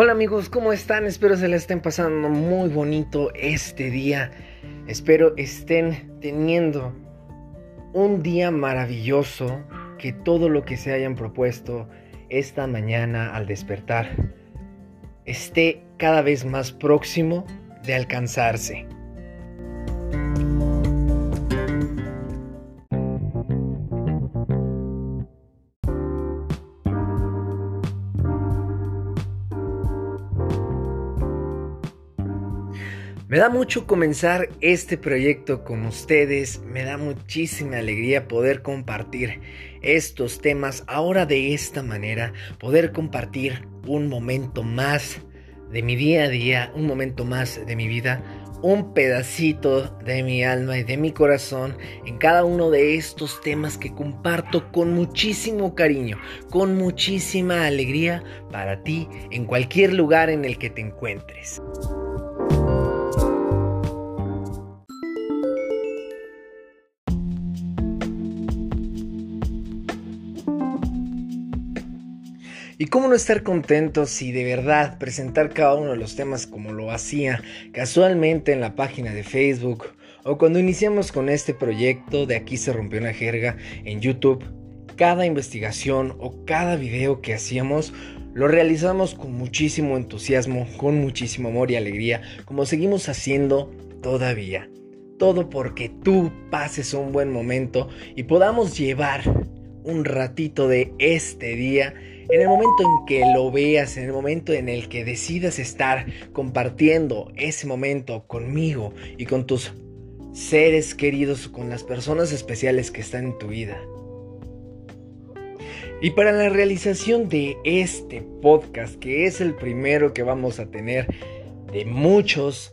Hola amigos, ¿cómo están? Espero se les estén pasando muy bonito este día. Espero estén teniendo un día maravilloso, que todo lo que se hayan propuesto esta mañana al despertar esté cada vez más próximo de alcanzarse. Me da mucho comenzar este proyecto con ustedes, me da muchísima alegría poder compartir estos temas ahora de esta manera, poder compartir un momento más de mi día a día, un momento más de mi vida, un pedacito de mi alma y de mi corazón en cada uno de estos temas que comparto con muchísimo cariño, con muchísima alegría para ti en cualquier lugar en el que te encuentres. Y cómo no estar contento si de verdad presentar cada uno de los temas como lo hacía casualmente en la página de Facebook o cuando iniciamos con este proyecto de aquí se rompió una jerga en YouTube, cada investigación o cada video que hacíamos lo realizamos con muchísimo entusiasmo, con muchísimo amor y alegría, como seguimos haciendo todavía. Todo porque tú pases un buen momento y podamos llevar un ratito de este día en el momento en que lo veas, en el momento en el que decidas estar compartiendo ese momento conmigo y con tus seres queridos, con las personas especiales que están en tu vida. Y para la realización de este podcast, que es el primero que vamos a tener de muchos,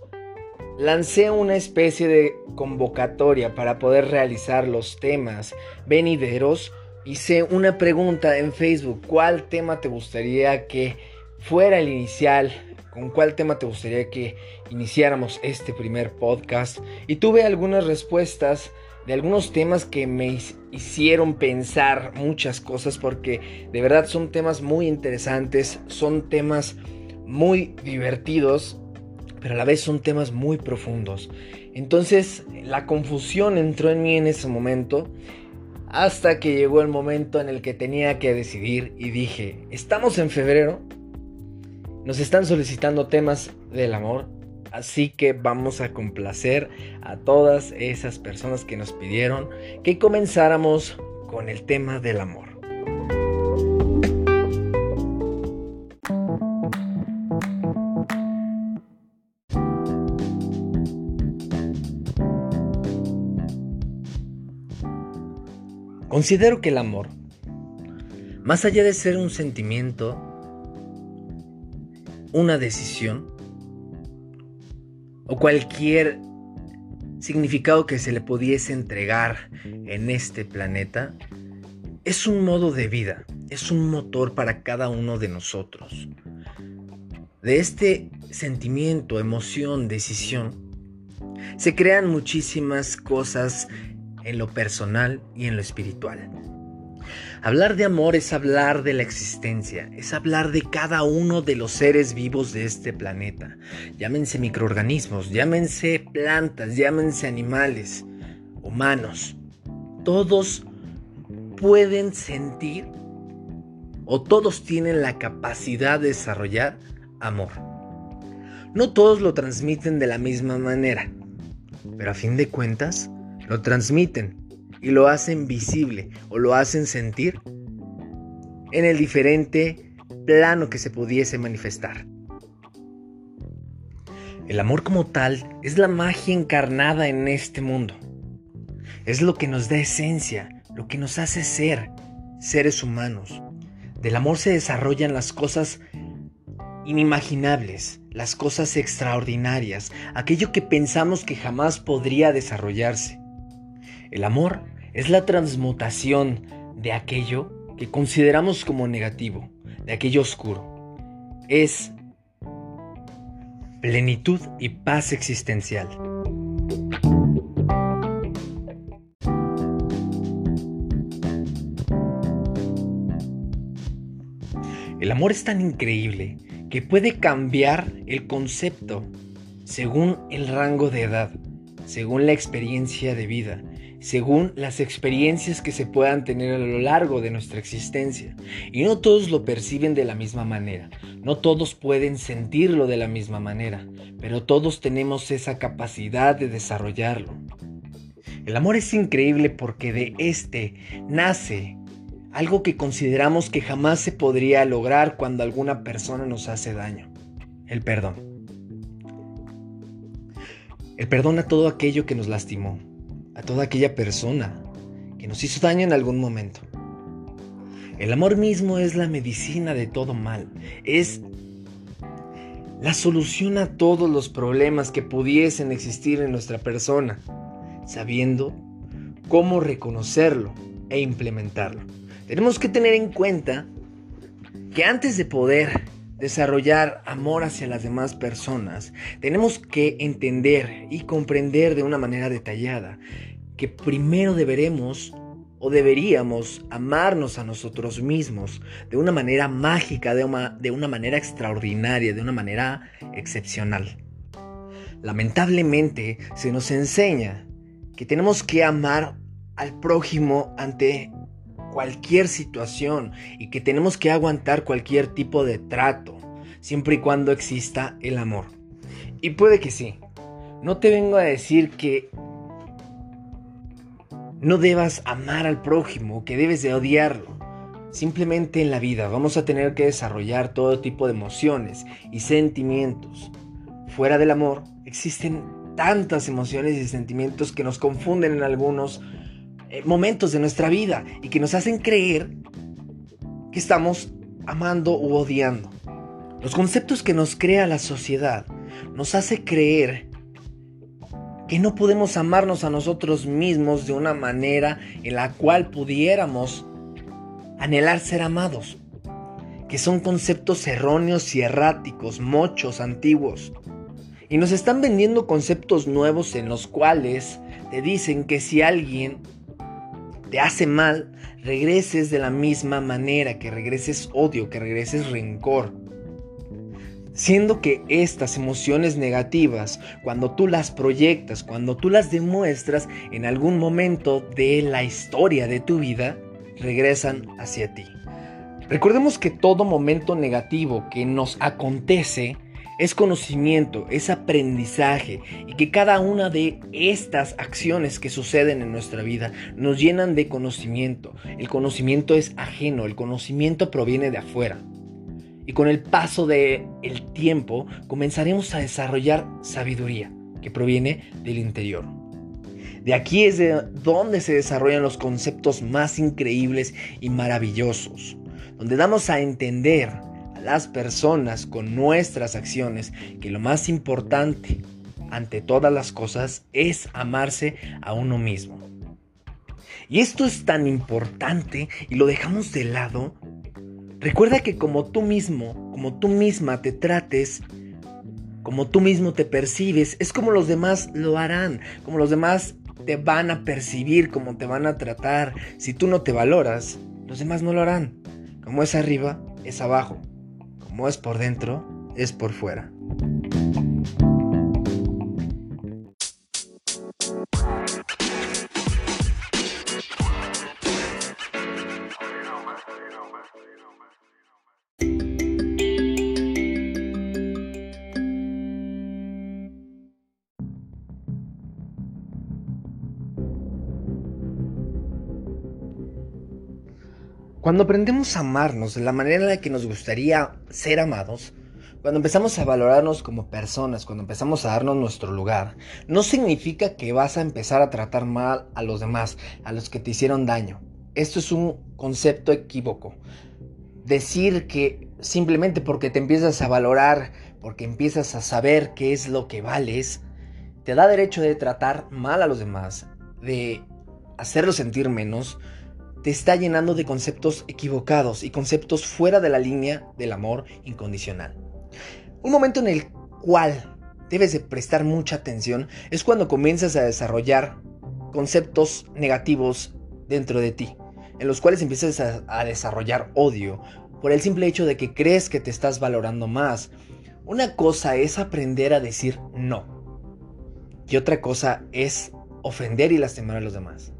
lancé una especie de convocatoria para poder realizar los temas venideros hice una pregunta en Facebook, ¿cuál tema te gustaría que fuera el inicial? ¿Con cuál tema te gustaría que iniciáramos este primer podcast? Y tuve algunas respuestas de algunos temas que me hicieron pensar muchas cosas porque de verdad son temas muy interesantes, son temas muy divertidos, pero a la vez son temas muy profundos. Entonces la confusión entró en mí en ese momento hasta que llegó el momento en el que tenía que decidir y dije, estamos en febrero, nos están solicitando temas del amor, así que vamos a complacer a todas esas personas que nos pidieron que comenzáramos con el tema del amor. Considero que el amor, más allá de ser un sentimiento, una decisión o cualquier significado que se le pudiese entregar en este planeta, es un modo de vida, es un motor para cada uno de nosotros. De este sentimiento, emoción, decisión, se crean muchísimas cosas en lo personal y en lo espiritual. Hablar de amor es hablar de la existencia, es hablar de cada uno de los seres vivos de este planeta. Llámense microorganismos, llámense plantas, llámense animales, humanos. Todos pueden sentir o todos tienen la capacidad de desarrollar amor. No todos lo transmiten de la misma manera, pero a fin de cuentas, lo transmiten y lo hacen visible o lo hacen sentir en el diferente plano que se pudiese manifestar. El amor como tal es la magia encarnada en este mundo. Es lo que nos da esencia, lo que nos hace ser seres humanos. Del amor se desarrollan las cosas inimaginables, las cosas extraordinarias, aquello que pensamos que jamás podría desarrollarse. El amor es la transmutación de aquello que consideramos como negativo, de aquello oscuro. Es plenitud y paz existencial. El amor es tan increíble que puede cambiar el concepto según el rango de edad, según la experiencia de vida, según las experiencias que se puedan tener a lo largo de nuestra existencia. Y no todos lo perciben de la misma manera, no todos pueden sentirlo de la misma manera, pero todos tenemos esa capacidad de desarrollarlo. El amor es increíble porque de este nace algo que consideramos que jamás se podría lograr cuando alguna persona nos hace daño, el perdón. El perdón a todo aquello que nos lastimó, a toda aquella persona que nos hizo daño en algún momento. El amor mismo es la medicina de todo mal, es la solución a todos los problemas que pudiesen existir en nuestra persona, sabiendo cómo reconocerlo e implementarlo. Tenemos que tener en cuenta que antes de poder desarrollar amor hacia las demás personas, tenemos que entender y comprender de una manera detallada que primero deberemos o deberíamos amarnos a nosotros mismos de una manera mágica, de una, manera extraordinaria, de una manera excepcional. Lamentablemente se nos enseña que tenemos que amar al prójimo ante cualquier situación y que tenemos que aguantar cualquier tipo de trato, siempre y cuando exista el amor. Y puede que sí. No te vengo a decir que no debas amar al prójimo, que debes de odiarlo. Simplemente en la vida vamos a tener que desarrollar todo tipo de emociones y sentimientos. Fuera del amor existen tantas emociones y sentimientos que nos confunden en algunos momentos de nuestra vida y que nos hacen creer que estamos amando u odiando. Los conceptos que nos crea la sociedad nos hace creer que no podemos amarnos a nosotros mismos de una manera en la cual pudiéramos anhelar ser amados, que son conceptos erróneos y erráticos, mochos, antiguos. Y nos están vendiendo conceptos nuevos en los cuales te dicen que si alguien te hace mal, regreses de la misma manera, que regreses odio, que regreses rencor. Siendo que estas emociones negativas, cuando tú las proyectas, cuando tú las demuestras en algún momento de la historia de tu vida, regresan hacia ti. Recordemos que todo momento negativo que nos acontece es conocimiento, es aprendizaje y que cada una de estas acciones que suceden en nuestra vida nos llenan de conocimiento. El conocimiento es ajeno, el conocimiento proviene de afuera. Y con el paso del el tiempo comenzaremos a desarrollar sabiduría que proviene del interior. De aquí es de donde se desarrollan los conceptos más increíbles y maravillosos, donde damos a entender las personas con nuestras acciones que lo más importante ante todas las cosas es amarse a uno mismo. Y esto es tan importante y lo dejamos de lado. Recuerda que como tú mismo, como tú misma te trates, como tú mismo te percibes, es como los demás lo harán, como los demás te van a percibir, como te van a tratar. Si tú no te valoras, los demás no lo harán. Como es arriba, es abajo como es por dentro, es por fuera. Cuando aprendemos a amarnos de la manera en la que nos gustaría ser amados, cuando empezamos a valorarnos como personas, cuando empezamos a darnos nuestro lugar, no significa que vas a empezar a tratar mal a los demás, a los que te hicieron daño. Esto es un concepto equívoco. Decir que simplemente porque te empiezas a valorar, porque empiezas a saber qué es lo que vales, te da derecho de tratar mal a los demás, de hacerlos sentir menos, te está llenando de conceptos equivocados y conceptos fuera de la línea del amor incondicional. Un momento en el cual debes de prestar mucha atención es cuando comienzas a desarrollar conceptos negativos dentro de ti, en los cuales empiezas a, desarrollar odio por el simple hecho de que crees que te estás valorando más. Una cosa es aprender a decir no. Y otra cosa es ofender y lastimar a los demás.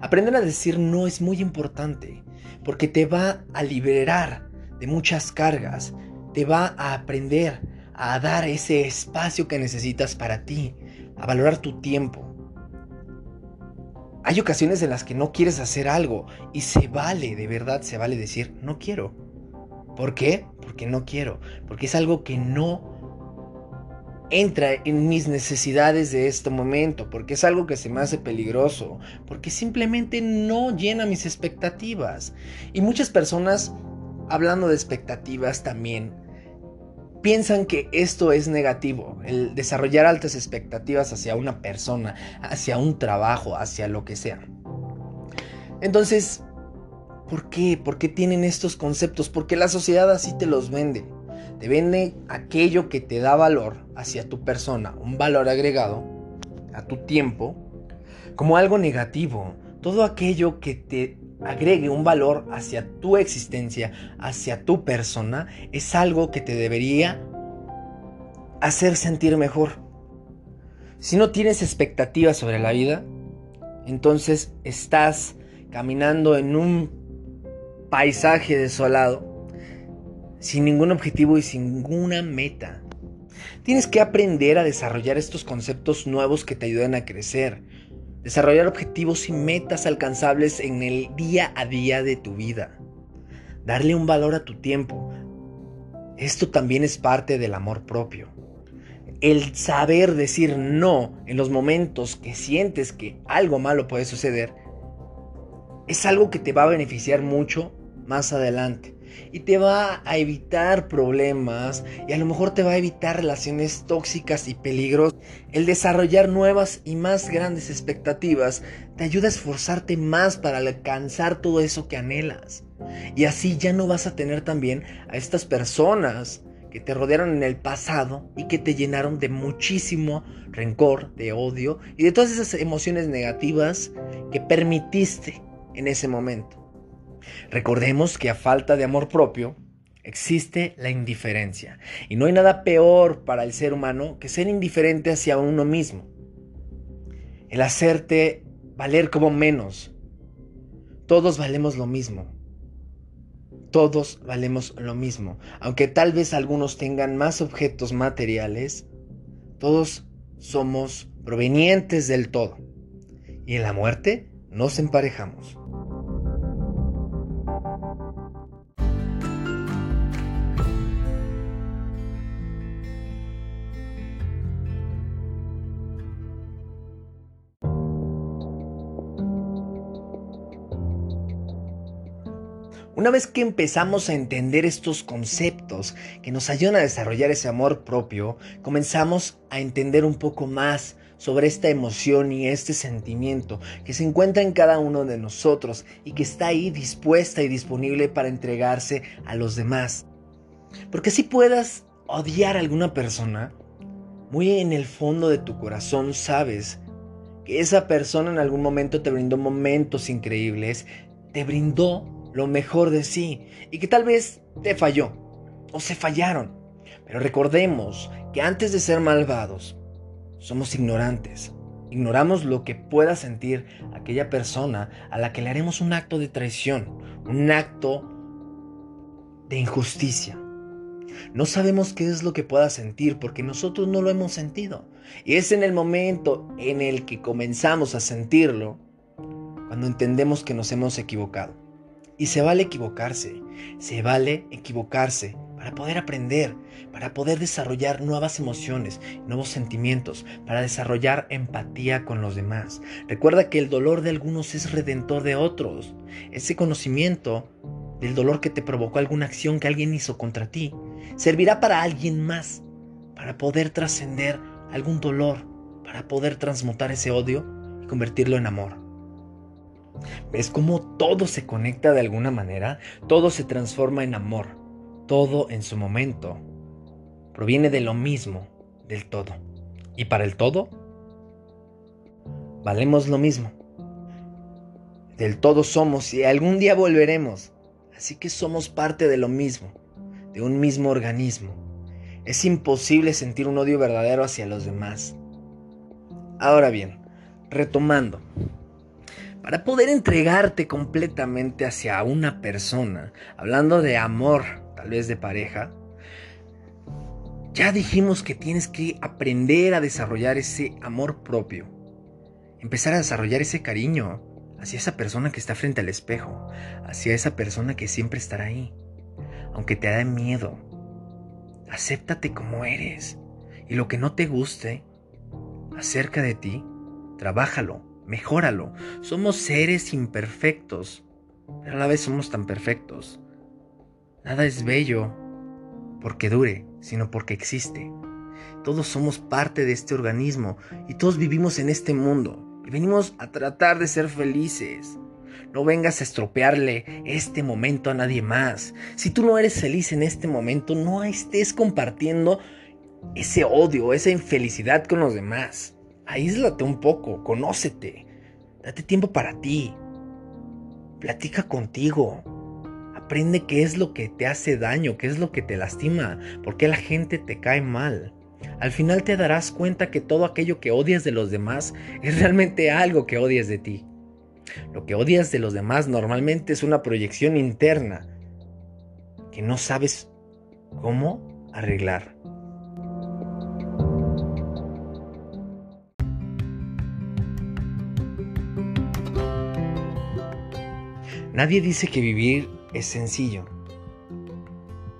Aprender a decir no es muy importante porque te va a liberar de muchas cargas, te va a aprender a dar ese espacio que necesitas para ti, a valorar tu tiempo. Hay ocasiones en las que no quieres hacer algo y se vale, de verdad se vale decir no quiero. ¿Por qué? Porque no quiero, porque es algo que no entra en mis necesidades de este momento, porque es algo que se me hace peligroso, porque simplemente no llena mis expectativas. Y muchas personas, hablando de expectativas también, piensan que esto es negativo, el desarrollar altas expectativas hacia una persona, hacia un trabajo, hacia lo que sea. Entonces, ¿por qué? ¿Por qué tienen estos conceptos? Porque la sociedad así te los vende. Te vende aquello que te da valor hacia tu persona, un valor agregado a tu tiempo, como algo negativo. Todo aquello que te agregue un valor hacia tu existencia, hacia tu persona, es algo que te debería hacer sentir mejor. Si no tienes expectativas sobre la vida, entonces estás caminando en un paisaje desolado sin ningún objetivo y sin ninguna meta. Tienes que aprender a desarrollar estos conceptos nuevos que te ayuden a crecer, desarrollar objetivos y metas alcanzables en el día a día de tu vida, darle un valor a tu tiempo. Esto también es parte del amor propio. El saber decir no en los momentos que sientes que algo malo puede suceder es algo que te va a beneficiar mucho más adelante y te va a evitar problemas y a lo mejor te va a evitar relaciones tóxicas y peligrosas. El desarrollar nuevas y más grandes expectativas te ayuda a esforzarte más para alcanzar todo eso que anhelas. Y así ya no vas a tener también a estas personas que te rodearon en el pasado y que te llenaron de muchísimo rencor, de odio y de todas esas emociones negativas que permitiste en ese momento. Recordemos que a falta de amor propio existe la indiferencia. Y no hay nada peor para el ser humano que ser indiferente hacia uno mismo. El hacerte valer como menos. Todos valemos lo mismo. Todos valemos lo mismo. Aunque tal vez algunos tengan más objetos materiales, todos somos provenientes del todo. Y en la muerte nos emparejamos. Una vez que empezamos a entender estos conceptos que nos ayudan a desarrollar ese amor propio, comenzamos a entender un poco más sobre esta emoción y este sentimiento que se encuentra en cada uno de nosotros y que está ahí dispuesta y disponible para entregarse a los demás. Porque si puedas odiar a alguna persona, muy en el fondo de tu corazón sabes que esa persona en algún momento te brindó momentos increíbles, te brindó lo mejor de sí y que tal vez te falló o se fallaron. Pero recordemos que antes de ser malvados, somos ignorantes. Ignoramos lo que pueda sentir aquella persona a la que le haremos un acto de traición, un acto de injusticia. No sabemos qué es lo que pueda sentir porque nosotros no lo hemos sentido. Y es en el momento en el que comenzamos a sentirlo cuando entendemos que nos hemos equivocado. Y se vale equivocarse, se vale equivocarse para poder aprender, para poder desarrollar nuevas emociones, nuevos sentimientos, para desarrollar empatía con los demás. Recuerda que el dolor de algunos es redentor de otros. Ese conocimiento del dolor que te provocó alguna acción que alguien hizo contra ti servirá para alguien más, para poder trascender algún dolor, para poder transmutar ese odio y convertirlo en amor. ¿Ves cómo todo se conecta de alguna manera? Todo se transforma en amor. Todo en su momento proviene de lo mismo, del todo. Y para el todo, valemos lo mismo. Del todo somos y algún día volveremos. Así que somos parte de lo mismo, de un mismo organismo. Es imposible sentir un odio verdadero hacia los demás. Ahora bien, retomando, para poder entregarte completamente hacia una persona, hablando de amor, tal vez de pareja, ya dijimos que tienes que aprender a desarrollar ese amor propio, empezar a desarrollar ese cariño hacia esa persona que está frente al espejo, hacia esa persona que siempre estará ahí, aunque te da miedo. Acéptate como eres. Y lo que no te guste acerca de ti, trabájalo, mejóralo. Somos seres imperfectos, pero a la vez somos tan perfectos. Nada es bello porque dure, sino porque existe. Todos somos parte de este organismo y todos vivimos en este mundo y venimos a tratar de ser felices. No vengas a estropearle este momento a nadie más. Si tú no eres feliz en este momento, no estés compartiendo ese odio, esa infelicidad con los demás. Aíslate un poco, conócete, date tiempo para ti. Platica contigo. Aprende qué es lo que te hace daño, qué es lo que te lastima, por qué la gente te cae mal. Al final te darás cuenta que todo aquello que odias de los demás es realmente algo que odias de ti. Lo que odias de los demás normalmente es una proyección interna que no sabes cómo arreglar. Nadie dice que vivir es sencillo.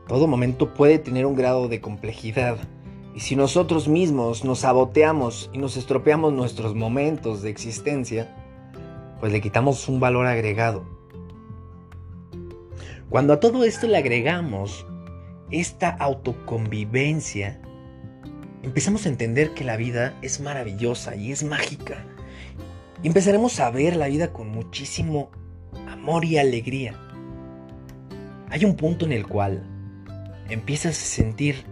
Todo momento puede tener un grado de complejidad. Y si nosotros mismos nos saboteamos y nos estropeamos nuestros momentos de existencia, pues le quitamos un valor agregado. Cuando a todo esto le agregamos esta autoconvivencia, empezamos a entender que la vida es maravillosa y es mágica. Y empezaremos a ver la vida con muchísimo amor y alegría hay un punto en el cual empiezas a sentir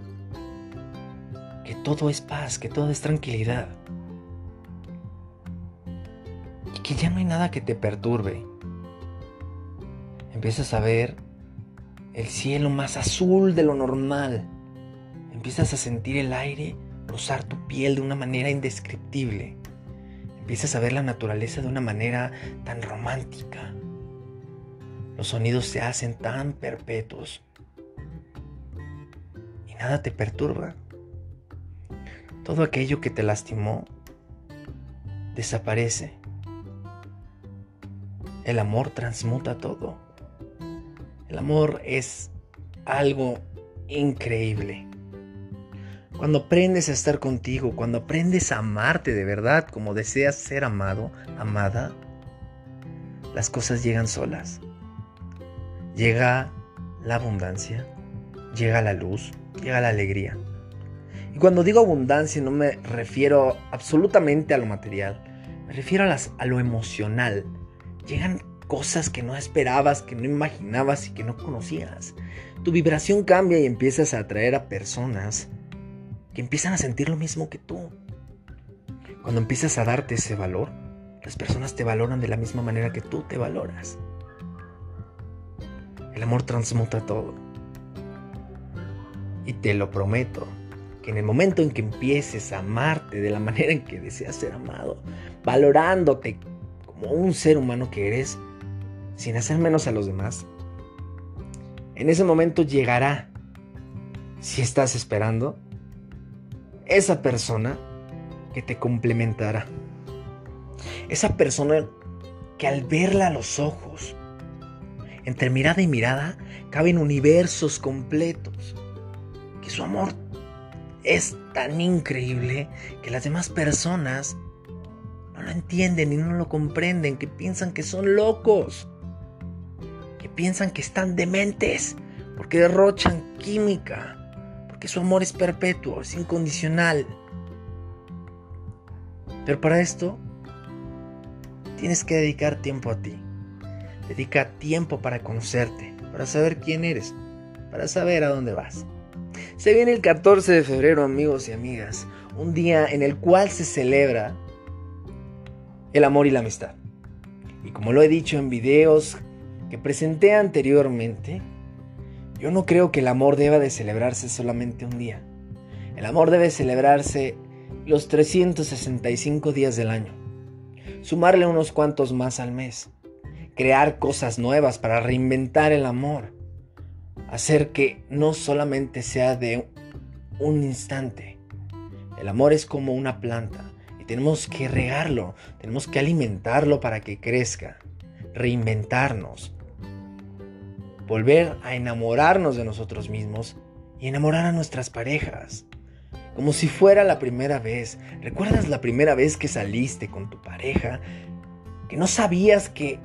que todo es paz, que todo es tranquilidad. Y que ya no hay nada que te perturbe. Empiezas a ver el cielo más azul de lo normal. Empiezas a sentir el aire rozar tu piel de una manera indescriptible. Empiezas a ver la naturaleza de una manera tan romántica. Los sonidos se hacen tan perpetuos y nada te perturba. Todo aquello que te lastimó desaparece. El amor transmuta todo. El amor es algo increíble. Cuando aprendes a estar contigo, cuando aprendes a amarte de verdad como deseas ser amado, amada, las cosas llegan solas llega la abundancia, llega la luz, llega la alegría. Y cuando digo abundancia no me refiero absolutamente a lo material, me refiero a, a lo emocional. Llegan cosas que no esperabas, que no imaginabas y que no conocías. Tu vibración cambia y empiezas a atraer a personas que empiezan a sentir lo mismo que tú. Cuando empiezas a darte ese valor, las personas te valoran de la misma manera que tú te valoras. El amor transmuta todo. Y te lo prometo, que en el momento en que empieces a amarte de la manera en que deseas ser amado, valorándote como un ser humano que eres, sin hacer menos a los demás, en ese momento llegará, si estás esperando, esa persona que te complementará. Esa persona que al verla a los ojos, entre mirada y mirada caben universos completos. Que su amor es tan increíble que las demás personas no lo entienden y no lo comprenden, que piensan que son locos, que piensan que están dementes, porque derrochan química, porque su amor es perpetuo, es incondicional. Pero para esto tienes que dedicar tiempo a ti. Dedica tiempo para conocerte, para saber quién eres, para saber a dónde vas. Se viene el 14 de febrero, amigos y amigas, un día en el cual se celebra el amor y la amistad. Y como lo he dicho en videos que presenté anteriormente, yo no creo que el amor deba de celebrarse solamente un día. El amor debe celebrarse los 365 días del año. Sumarle unos cuantos más al mes. Crear cosas nuevas para reinventar el amor. Hacer que no solamente sea de un instante. El amor es como una planta y tenemos que regarlo, tenemos que alimentarlo para que crezca, reinventarnos, volver a enamorarnos de nosotros mismos y enamorar a nuestras parejas. Como si fuera la primera vez. ¿Recuerdas la primera vez que saliste con tu pareja? ¿Que no sabías que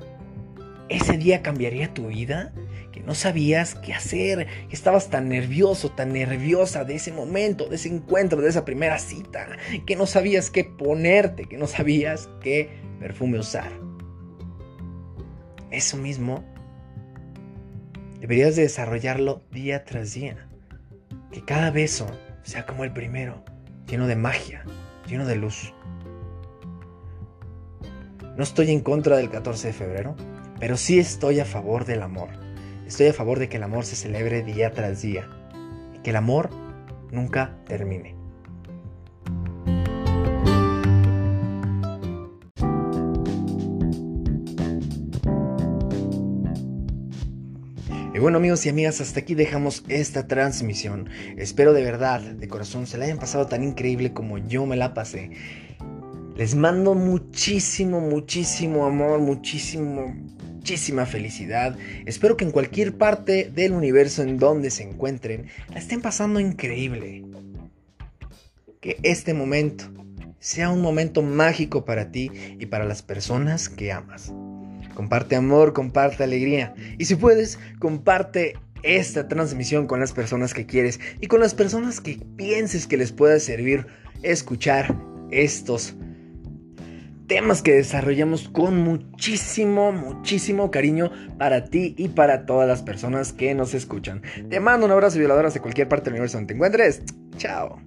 ese día cambiaría tu vida? ¿Que no sabías qué hacer? ¿Que estabas tan nervioso, tan nerviosa de ese momento, de ese encuentro, de esa primera cita? ¿Que no sabías qué ponerte? ¿Que no sabías qué perfume usar? Eso mismo deberías de desarrollarlo día tras día. Que cada beso sea como el primero, lleno de magia, lleno de luz. No estoy en contra del 14 de febrero, pero sí estoy a favor del amor. Estoy a favor de que el amor se celebre día tras día y que el amor nunca termine. Y bueno amigos y amigas, hasta aquí dejamos esta transmisión. Espero de verdad, de corazón, se la hayan pasado tan increíble como yo me la pasé. Les mando muchísimo, muchísimo amor, muchísimo, muchísima felicidad. Espero que en cualquier parte del universo en donde se encuentren, la estén pasando increíble. Que este momento sea un momento mágico para ti y para las personas que amas. Comparte amor, comparte alegría. Y si puedes, comparte esta transmisión con las personas que quieres y con las personas que pienses que les pueda servir escuchar estos temas que desarrollamos con muchísimo, muchísimo cariño para ti y para todas las personas que nos escuchan. Te mando un abrazo violadoras de cualquier parte del universo donde te encuentres. Chao.